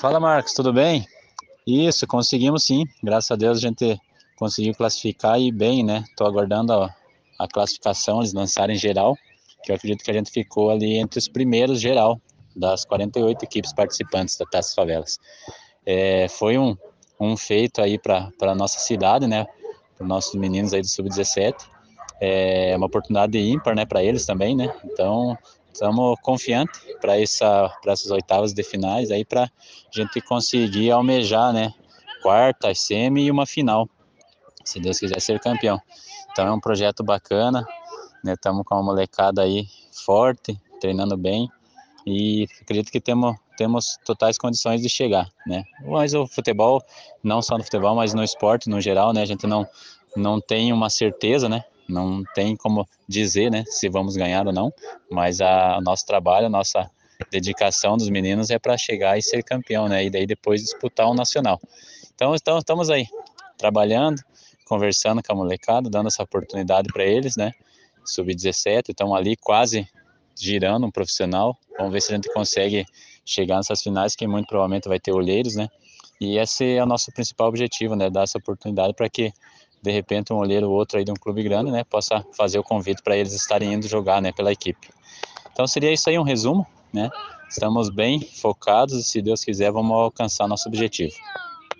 Fala Marcos, tudo bem? Isso, conseguimos sim. Graças a Deus a gente conseguiu classificar e bem, né? Estou aguardando a, a, classificação, eles lançarem geral, que eu acredito que a gente ficou ali entre os primeiros geral das 48 equipes participantes da Taça Favelas. É, foi um, um feito aí para a nossa cidade, né? Para os nossos meninos aí do Sub-17. É uma oportunidade ímpar, né? Para eles também, né? Então, estamos confiantes para essa, essas oitavas de finais aí para a gente conseguir almejar, né? Quarta, semi e uma final, se Deus quiser ser campeão. Então é um projeto bacana, né? Estamos com uma molecada aí forte, treinando bem e acredito que temos temos totais condições de chegar, né? Mas o futebol, não só no futebol, mas no esporte no geral, né? A gente não não tem uma certeza, né? Não tem como dizer, né, se vamos ganhar ou não, mas a, o nosso trabalho, a nossa dedicação dos meninos é para chegar e ser campeão, né, e daí depois disputar o nacional. Então, então estamos aí, trabalhando, conversando com a molecada, dando essa oportunidade para eles, né, sub-17, estão ali quase girando um profissional, vamos ver se a gente consegue chegar nessas finais, que muito provavelmente vai ter olheiros, né, e esse é o nosso principal objetivo, né, dar essa oportunidade para que de repente um olheiro ou outro aí de um clube grande, né, possa fazer o convite para eles estarem indo jogar, né, pela equipe. Então seria isso aí um resumo, né? Estamos bem focados e se Deus quiser vamos alcançar nosso objetivo.